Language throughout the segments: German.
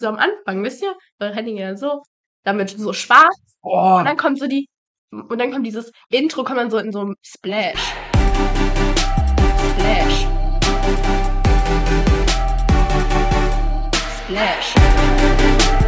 so am Anfang, wisst ihr? Weil Henning ja so, damit so schwarz. Oh, Und dann kommt so die, und dann kommt dieses Intro, kommt dann so in so einem Splash. Splash. Splash.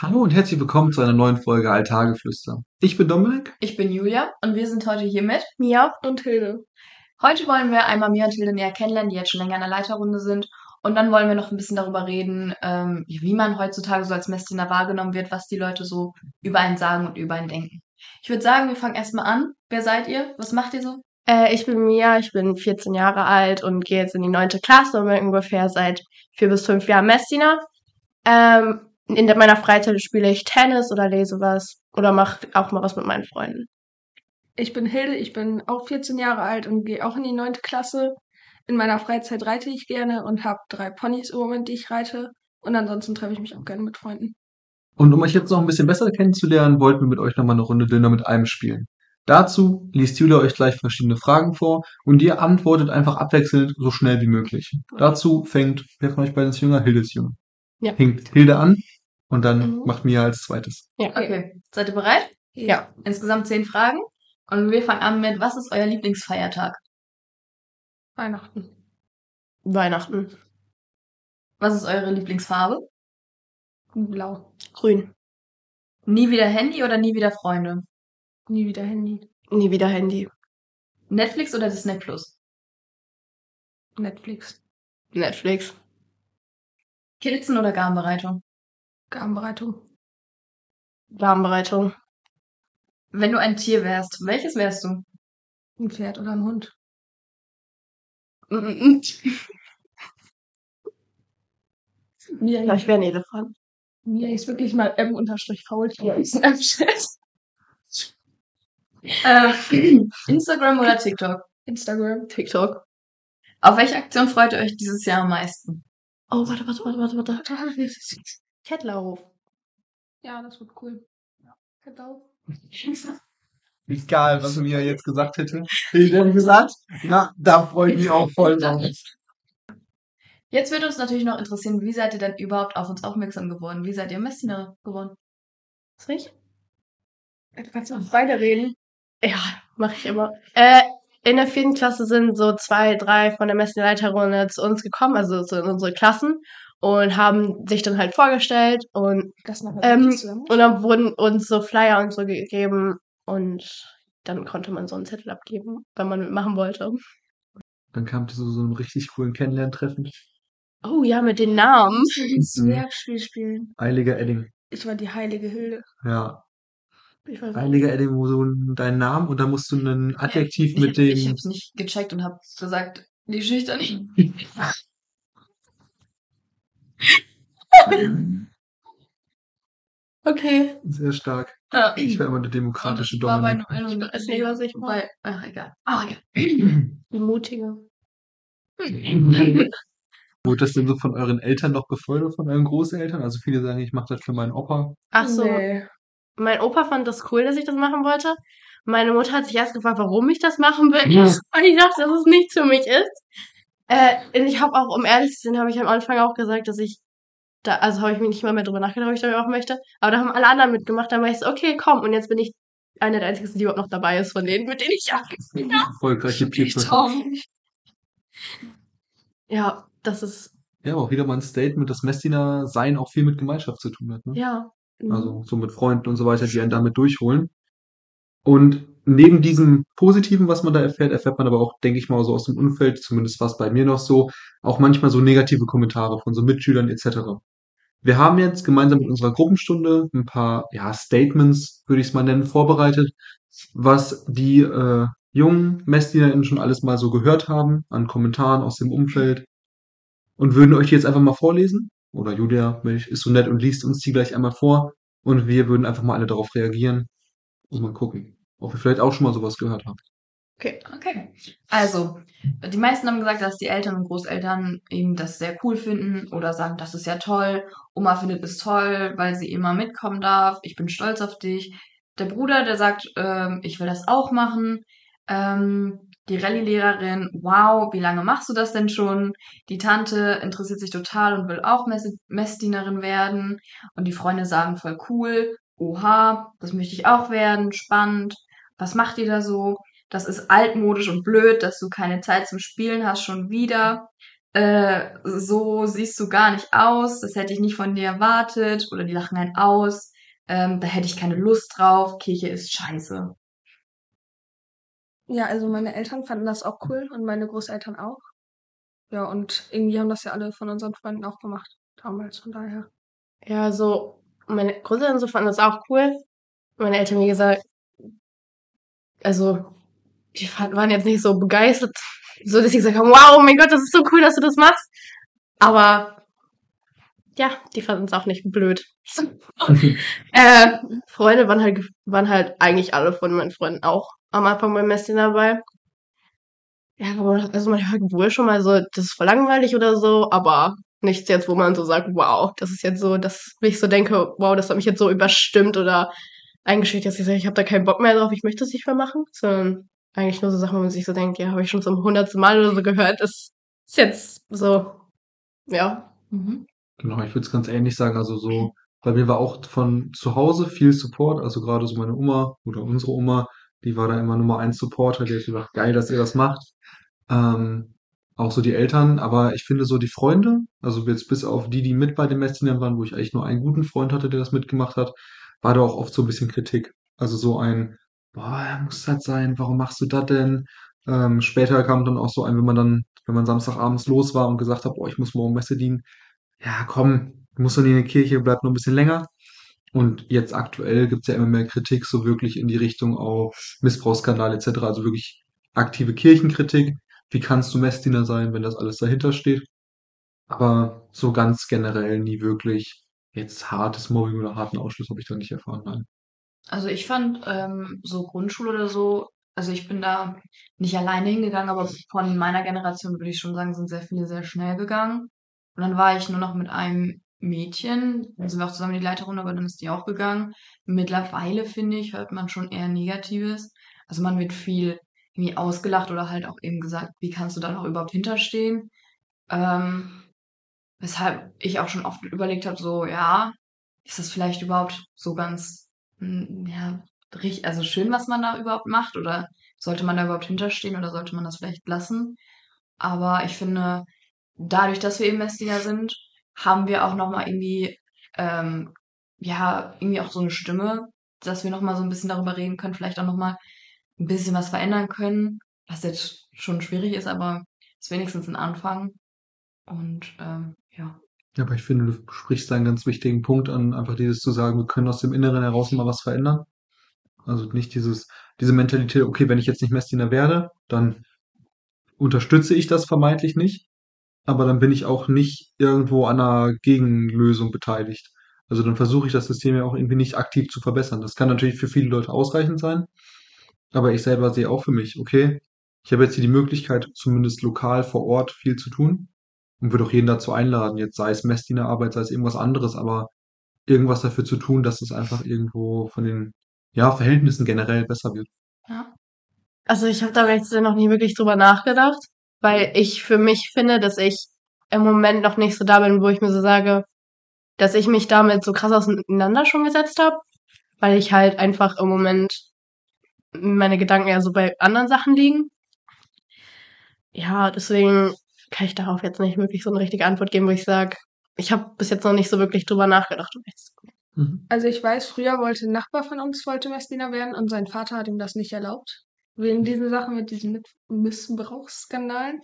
Hallo und herzlich willkommen zu einer neuen Folge Alltageflüster. Ich bin Dominik. Ich bin Julia und wir sind heute hier mit. Mia und Hilde. Heute wollen wir einmal Mia und Hilde näher kennenlernen, die jetzt schon länger in der Leiterrunde sind. Und dann wollen wir noch ein bisschen darüber reden, ähm, wie man heutzutage so als Messdiener wahrgenommen wird, was die Leute so über einen sagen und über einen denken. Ich würde sagen, wir fangen erstmal an. Wer seid ihr? Was macht ihr so? Äh, ich bin Mia, ich bin 14 Jahre alt und gehe jetzt in die neunte Klasse und bin ungefähr seit vier bis fünf Jahren Messdiener. Ähm, in der, meiner Freizeit spiele ich Tennis oder lese was oder mache auch mal was mit meinen Freunden. Ich bin Hilde, ich bin auch 14 Jahre alt und gehe auch in die neunte Klasse. In meiner Freizeit reite ich gerne und habe drei Ponys im Moment, die ich reite. Und ansonsten treffe ich mich auch gerne mit Freunden. Und um euch jetzt noch ein bisschen besser kennenzulernen, wollten wir mit euch nochmal eine Runde Dinner mit einem spielen. Dazu liest Julia euch gleich verschiedene Fragen vor und ihr antwortet einfach abwechselnd so schnell wie möglich. Dazu fängt, wer von euch beiden ist jünger? Hilde ist jünger. Ja. Fängt Hilde an und dann Mhm. macht Mia als zweites. Ja. Okay. Seid ihr bereit? Ja. Insgesamt zehn Fragen. Und wir fangen an mit, was ist euer Lieblingsfeiertag? Weihnachten. Weihnachten. Was ist eure Lieblingsfarbe? Blau. Grün. Nie wieder Handy oder nie wieder Freunde? Nie wieder Handy. Nie wieder Handy. Netflix oder Disney Plus? Netflix. Netflix. Kilzen oder Garnbereitung? Garnbereitung. Warmbereitung. Wenn du ein Tier wärst, welches wärst du? Ein Pferd oder ein Hund. Mia, Ja, ich wäre ein Elefant. Mia ist wirklich mal M unterstrich Faultier. Ähm, Instagram oder TikTok? Instagram. TikTok. Auf welche Aktion freut ihr euch dieses Jahr am meisten? Oh, warte, warte, warte, warte, warte. Kettlerhof. Ja, das wird cool. Ja. Genau. Egal, was Mia jetzt gesagt hätte. Hilde hat gesagt, na, da freue ich mich auch voll drauf. Jetzt würde uns natürlich noch interessieren, wie seid ihr denn überhaupt auf uns aufmerksam geworden? Wie seid ihr Messdiener geworden? Ist richtig? Du kannst auch beide reden. Ja, mache ich immer. Äh, in der vierten Klasse sind so zwei, drei von der Messenleiterrunde zu uns gekommen, also zu unsere Klassen, und haben sich dann halt vorgestellt und, Das Ähm, und dann wurden uns so Flyer und so gegeben und dann konnte man so einen Zettel abgeben, wenn man mitmachen wollte. Dann kam zu so einem richtig coolen Kennenlerntreffen. Oh ja, mit den Namen. Zwergspiel spielen. Heiliger Edding. Ich war die heilige Hilde. Ja. Ich. Heiliger Edding, wo so deinen Namen und dann musst du ein Adjektiv ich, mit Ich dem. hab's nicht gecheckt und hab gesagt, die schüchtern. Okay. Sehr stark. Ja. Ich war immer der demokratische war bei Dominik. Und weiß nicht, was ich bei, ach, egal. Ah, egal. Die Mutige. Wurde das denn so von euren Eltern noch befördert, von euren Großeltern? Also viele sagen, ich mache das für meinen Opa. Ach so. Nee. Mein Opa fand das cool, dass ich das machen wollte. Meine Mutter hat sich erst gefragt, warum ich das machen will. Ja. Und ich dachte, dass es nichts für mich ist. Äh, ich habe auch, um ehrlich zu sein, habe ich am Anfang auch gesagt, dass ich da, also habe ich mir nicht mal mehr drüber nachgedacht, ob ich da auch möchte. Aber da haben alle anderen mitgemacht. Dann war ich so, okay, komm. Und jetzt bin ich einer der einzigen, die überhaupt noch dabei ist von denen, mit denen ich abgespielt habe. Erfolgreiche. Tom. Ja, das ist, Ja, aber auch wieder mal ein Statement, dass Messdiener sein auch viel mit Gemeinschaft zu tun hat. Ne? ja. Mhm. Also so mit Freunden und so weiter, die einen damit durchholen. Und neben diesem Positiven, was man da erfährt, erfährt man aber auch, denke ich mal, so aus dem Umfeld, zumindest war es bei mir noch so, auch manchmal so negative Kommentare von so Mitschülern etc. Wir haben jetzt gemeinsam mit unserer Gruppenstunde ein paar ja, Statements, würde ich es mal nennen, vorbereitet, was die äh, jungen MessdienerInnen schon alles mal so gehört haben an Kommentaren aus dem Umfeld und würden euch die jetzt einfach mal vorlesen. Oder Julia ist so nett und liest uns die gleich einmal vor und wir würden einfach mal alle darauf reagieren und mal gucken, ob ihr vielleicht auch schon mal sowas gehört habt. Okay, okay. Also, die meisten haben gesagt, dass die Eltern und Großeltern eben das sehr cool finden oder sagen, das ist ja toll. Oma findet es toll, weil sie immer mitkommen darf. Ich bin stolz auf dich. der Bruder, der sagt, ähm, ich will das auch machen. Ähm, die Rallye-Lehrerin, wow, wie lange machst du das denn schon? Die Tante interessiert sich total und will auch Mess Messdienerin werden. Und die Freunde sagen voll cool, oha, das möchte ich auch werden, spannend. Was macht ihr da so? Das ist altmodisch und blöd, dass du keine Zeit zum Spielen hast, schon wieder. Äh, so siehst du gar nicht aus, das hätte ich nicht von dir erwartet. Oder die lachen einen aus. Ähm, da hätte ich keine Lust drauf. Kirche ist scheiße. Ja, also meine Eltern fanden das auch cool und meine Großeltern auch. Ja, und irgendwie haben das ja alle von unseren Freunden auch gemacht damals, von daher. Ja, so, meine Großeltern so fanden das auch cool. Meine Eltern, wie gesagt, also, die waren jetzt nicht so begeistert, so dass sie gesagt haben, wow, mein Gott, das ist so cool, dass du das machst. Aber, ja, die fanden es auch nicht blöd. äh, Freunde waren halt, waren halt eigentlich alle von meinen Freunden auch am Anfang beim Messchen dabei. Ja, aber also man hört wohl schon mal so, das ist voll langweilig oder so, aber nichts jetzt, wo man so sagt, wow, das ist jetzt so, dass ich so denke, wow, das hat mich jetzt so überstimmt oder eingeschüchtert, dass ich sage, ich habe da keinen Bock mehr drauf, ich möchte das nicht mehr machen, sondern eigentlich nur so Sachen, wo man sich so denkt, ja, habe ich schon zum hundertsten Mal oder so gehört, das ist jetzt so, ja. Mhm. Genau, ich würde es ganz ähnlich sagen. Also so, bei mir war auch von zu Hause viel Support. Also gerade so meine Oma oder unsere Oma, die war da immer Nummer eins Supporter. Die hat gesagt, geil, dass ihr das macht. Ähm, auch so die Eltern, aber ich finde so die Freunde, also jetzt bis auf die, die mit bei den Messdienern waren, wo ich eigentlich nur einen guten Freund hatte, der das mitgemacht hat, war da auch oft so ein bisschen Kritik. Also so ein, boah, muss das sein, warum machst du das denn? Ähm, später kam dann auch so ein, wenn man dann, wenn man Samstagabends los war und gesagt hat, boah, ich muss morgen Messe dienen, ja, komm, du musst doch nicht in der Kirche, bleib noch ein bisschen länger. Und jetzt aktuell gibt's ja immer mehr Kritik, so wirklich in die Richtung auch Missbrauchsskandal etc., also wirklich aktive Kirchenkritik. Wie kannst du Messdiener sein, wenn das alles dahinter steht? Aber so ganz generell nie wirklich jetzt hartes Mobbing oder harten Ausschluss habe ich da nicht erfahren, nein. Also ich fand ähm, so Grundschule oder so, also ich bin da nicht alleine hingegangen, aber von meiner Generation würde ich schon sagen, sind sehr viele sehr schnell gegangen. Und dann war ich nur noch mit einem Mädchen, dann sind wir auch zusammen in die Leiterrunde, aber dann ist die auch gegangen. Mittlerweile, finde ich, hört man schon eher Negatives. Also man wird viel irgendwie ausgelacht oder halt auch eben gesagt, wie kannst du da noch überhaupt hinterstehen? Ähm, weshalb ich auch schon oft überlegt habe, so, ja, ist das vielleicht überhaupt so ganz, hm, ja, richtig, also schön, was man da überhaupt macht? Oder sollte man da überhaupt hinterstehen oder sollte man das vielleicht lassen? Aber ich finde, dadurch, dass wir eben Messdiener sind, haben wir auch nochmal irgendwie, ähm, ja, irgendwie auch so eine Stimme, dass wir nochmal so ein bisschen darüber reden können, vielleicht auch nochmal ein bisschen was verändern können, was jetzt schon schwierig ist, aber ist wenigstens ein Anfang. Und ähm, ja. Ja, aber ich finde, du sprichst da einen ganz wichtigen Punkt an, einfach dieses zu sagen, wir können aus dem Inneren heraus mal was verändern. Also nicht dieses, diese Mentalität, okay, wenn ich jetzt nicht Messdiener werde, dann unterstütze ich das vermeintlich nicht, aber dann bin ich auch nicht irgendwo an einer Gegenlösung beteiligt. Also dann versuche ich das System ja auch irgendwie nicht aktiv zu verbessern. Das kann natürlich für viele Leute ausreichend sein, aber ich selber sehe auch für mich, okay, ich habe jetzt hier die Möglichkeit, zumindest lokal vor Ort viel zu tun und würde auch jeden dazu einladen, jetzt sei es Messdienerarbeit, sei es irgendwas anderes, aber irgendwas dafür zu tun, dass es einfach irgendwo von den ja, Verhältnissen generell besser wird. Ja. Also ich habe da jetzt noch nie wirklich drüber nachgedacht weil ich für mich finde, dass ich im Moment noch nicht so da bin, wo ich mir so sage, dass ich mich damit so krass auseinander schon gesetzt habe, weil ich halt einfach im Moment meine Gedanken eher so bei anderen Sachen liegen. Ja, deswegen kann ich darauf jetzt nicht wirklich so eine richtige Antwort geben, wo ich sage, ich habe bis jetzt noch nicht so wirklich drüber nachgedacht. Mhm. Also ich weiß, früher wollte ein Nachbar von uns wollte Messdiener werden und sein Vater hat ihm das nicht erlaubt wegen diesen Sachen mit diesen Missbrauchsskandalen.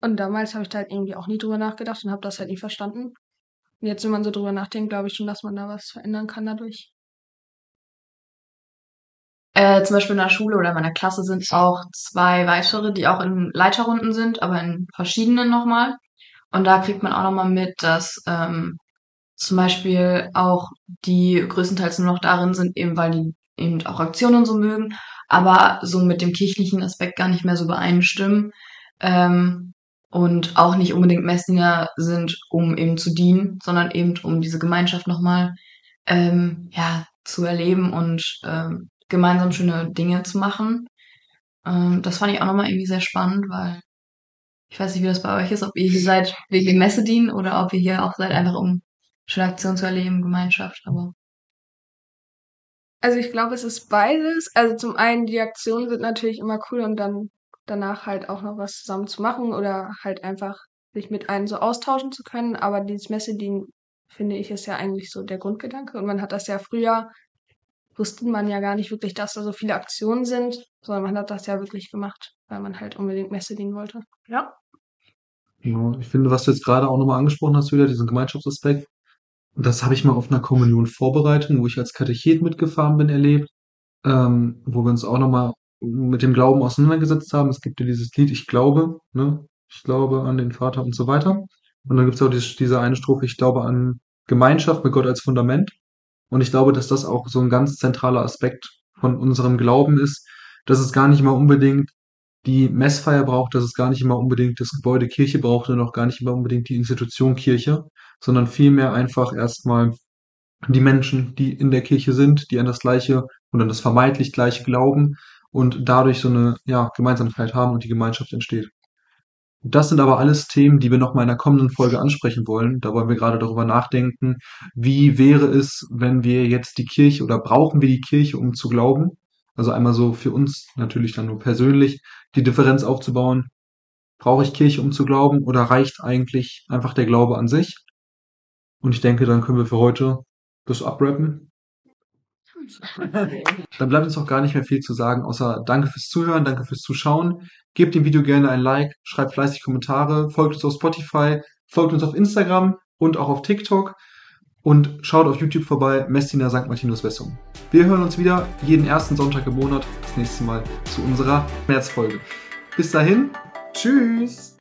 Und damals habe ich da halt irgendwie auch nie drüber nachgedacht und habe das halt nie verstanden. Und jetzt, wenn man so drüber nachdenkt, glaube ich schon, dass man da was verändern kann dadurch. Äh, zum Beispiel in der Schule oder meiner Klasse sind auch zwei weitere, die auch in Leiterrunden sind, aber in verschiedenen nochmal. Und da kriegt man auch nochmal mit, dass ähm, zum Beispiel auch die größtenteils nur noch darin sind, eben weil die eben auch Aktionen so mögen aber so mit dem kirchlichen Aspekt gar nicht mehr so übereinstimmen. Ähm, und auch nicht unbedingt Messdinger sind, um eben zu dienen, sondern eben um diese Gemeinschaft nochmal ähm, ja, zu erleben und ähm, gemeinsam schöne Dinge zu machen. Ähm, das fand ich auch nochmal irgendwie sehr spannend, weil ich weiß nicht, wie das bei euch ist, ob ihr hier seid wegen dem Messedienen oder ob ihr hier auch seid, einfach um schöne Aktionen zu erleben, Gemeinschaft, aber. Also ich glaube, es ist beides. Also zum einen, die Aktionen sind natürlich immer cool und dann danach halt auch noch was zusammen zu machen oder halt einfach sich mit einem so austauschen zu können. Aber dieses Messedienen, finde ich, ist ja eigentlich so der Grundgedanke. Und man hat das ja früher, wusste man ja gar nicht wirklich, dass da so viele Aktionen sind, sondern man hat das ja wirklich gemacht, weil man halt unbedingt Messe dienen wollte. Ja. Ja, ich finde, was du jetzt gerade auch nochmal angesprochen hast, wieder diesen Gemeinschaftsaspekt, das habe ich mal auf einer Kommunionvorbereitung, wo ich als Katechet mitgefahren bin, erlebt, ähm, wo wir uns auch nochmal mit dem Glauben auseinandergesetzt haben. Es gibt ja dieses Lied, ich glaube, ne? Ich glaube an den Vater und so weiter. Und dann gibt es auch diese, diese eine Strophe, ich glaube an Gemeinschaft mit Gott als Fundament. Und ich glaube, dass das auch so ein ganz zentraler Aspekt von unserem Glauben ist, dass es gar nicht mal unbedingt die Messfeier braucht, dass es gar nicht immer unbedingt das Gebäude Kirche braucht und auch gar nicht immer unbedingt die Institution Kirche, sondern vielmehr einfach erstmal die Menschen, die in der Kirche sind, die an das gleiche und an das vermeintlich gleiche glauben und dadurch so eine ja, Gemeinsamkeit haben und die Gemeinschaft entsteht. Das sind aber alles Themen, die wir noch mal in der kommenden Folge ansprechen wollen. Da wollen wir gerade darüber nachdenken, wie wäre es, wenn wir jetzt die Kirche oder brauchen wir die Kirche, um zu glauben? Also einmal so für uns natürlich dann nur persönlich die Differenz aufzubauen. Brauche ich Kirche, um zu glauben oder reicht eigentlich einfach der Glaube an sich? Und ich denke, dann können wir für heute das abrappen. Dann bleibt uns auch gar nicht mehr viel zu sagen, außer danke fürs Zuhören, danke fürs Zuschauen. Gebt dem Video gerne ein Like, schreibt fleißig Kommentare, folgt uns auf Spotify, folgt uns auf Instagram und auch auf TikTok und schaut auf YouTube vorbei, Messina St. Martinus Wessung. Wir hören uns wieder jeden ersten Sonntag im Monat das nächste Mal zu unserer Märzfolge. Bis dahin, tschüss!